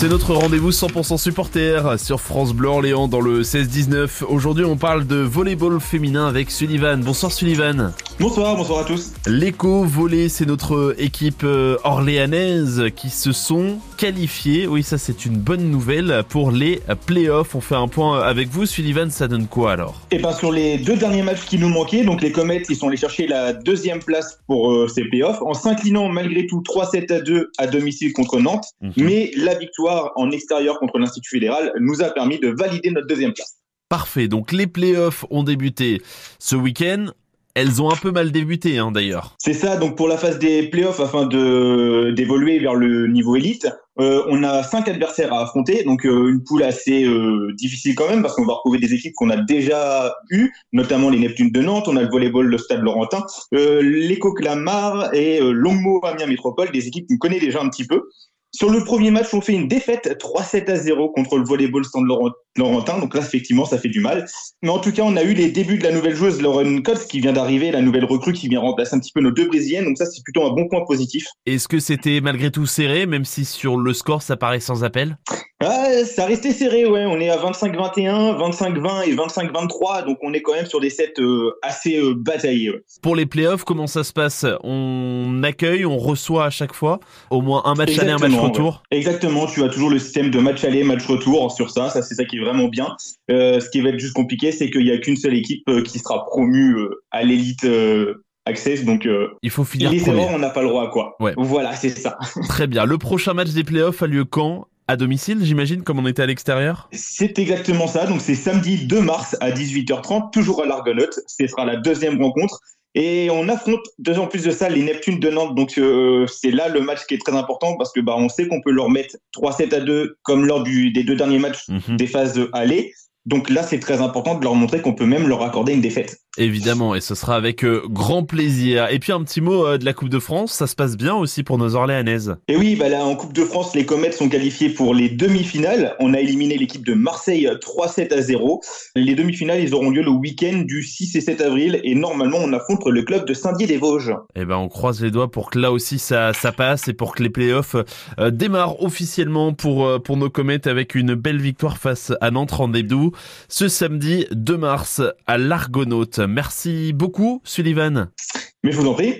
C'est notre rendez-vous 100% supporter sur France Bleu Orléans dans le 16-19. Aujourd'hui, on parle de volleyball féminin avec Sullivan. Bonsoir Sullivan. Bonsoir, bonsoir à tous. L'écho volley, c'est notre équipe euh, orléanaise qui se sont qualifiés. Oui, ça c'est une bonne nouvelle pour les playoffs. On fait un point avec vous, Sullivan. Ça donne quoi alors? Et bien sur les deux derniers matchs qui nous manquaient, donc les Comets, ils sont allés chercher la deuxième place pour euh, ces playoffs en s'inclinant malgré tout 3-7 à 2 à domicile contre Nantes. Mhm. Mais la victoire en extérieur contre l'Institut fédéral nous a permis de valider notre deuxième place. Parfait, donc les playoffs ont débuté ce week-end. Elles ont un peu mal débuté hein, d'ailleurs. C'est ça, donc pour la phase des playoffs, afin d'évoluer vers le niveau élite, euh, on a cinq adversaires à affronter, donc euh, une poule assez euh, difficile quand même parce qu'on va retrouver des équipes qu'on a déjà eues, notamment les Neptunes de Nantes, on a le volleyball le Stade Laurentin, l'Eco Clamart et Longmo Amiens Métropole, des équipes qu'on connaît déjà un petit peu. Sur le premier match, on fait une défaite 3-7 à 0 contre le volleyball stand Laurentin. Donc là, effectivement, ça fait du mal. Mais en tout cas, on a eu les débuts de la nouvelle joueuse Lauren Coates qui vient d'arriver, la nouvelle recrue qui vient remplacer un petit peu nos deux brésiliennes. Donc ça, c'est plutôt un bon point positif. Est-ce que c'était malgré tout serré, même si sur le score, ça paraît sans appel? Ça restait serré, ouais. On est à 25-21, 25-20 et 25-23, donc on est quand même sur des sets euh, assez euh, bataillés. Pour les playoffs, comment ça se passe? On accueille, on reçoit à chaque fois? Au moins un match aller, un match retour? Exactement, tu as toujours le système de match aller, match retour sur ça. Ça, c'est ça qui est vraiment bien. Euh, ce qui va être juste compliqué, c'est qu'il n'y a qu'une seule équipe qui sera promue à l'élite. Access, donc il faut finir les erreurs, on n'a pas le droit quoi. Ouais. Voilà, c'est ça. Très bien. Le prochain match des playoffs a lieu quand? À domicile, j'imagine, comme on était à l'extérieur C'est exactement ça. Donc, c'est samedi 2 mars à 18h30, toujours à l'Argonaute. Ce sera la deuxième rencontre. Et on affronte, en plus de ça, les Neptunes de Nantes. Donc, euh, c'est là le match qui est très important parce que bah, on sait qu'on peut leur mettre 3-7 à 2 comme lors du, des deux derniers matchs mhm. des phases de aller. Donc là, c'est très important de leur montrer qu'on peut même leur accorder une défaite. Évidemment, et ce sera avec euh, grand plaisir. Et puis un petit mot euh, de la Coupe de France, ça se passe bien aussi pour nos Orléanaises. Et oui, bah là en Coupe de France, les Comètes sont qualifiés pour les demi-finales. On a éliminé l'équipe de Marseille 3-7 à 0. Les demi-finales, ils auront lieu le week-end du 6 et 7 avril, et normalement, on affronte le club de Saint-Dié-des-Vosges. Eh ben, on croise les doigts pour que là aussi ça, ça passe et pour que les playoffs euh, démarrent officiellement pour pour nos Comètes avec une belle victoire face à Nantes rendez-vous ce samedi 2 mars à l'Argonaute. Merci beaucoup, Sullivan. Mais je vous en prie.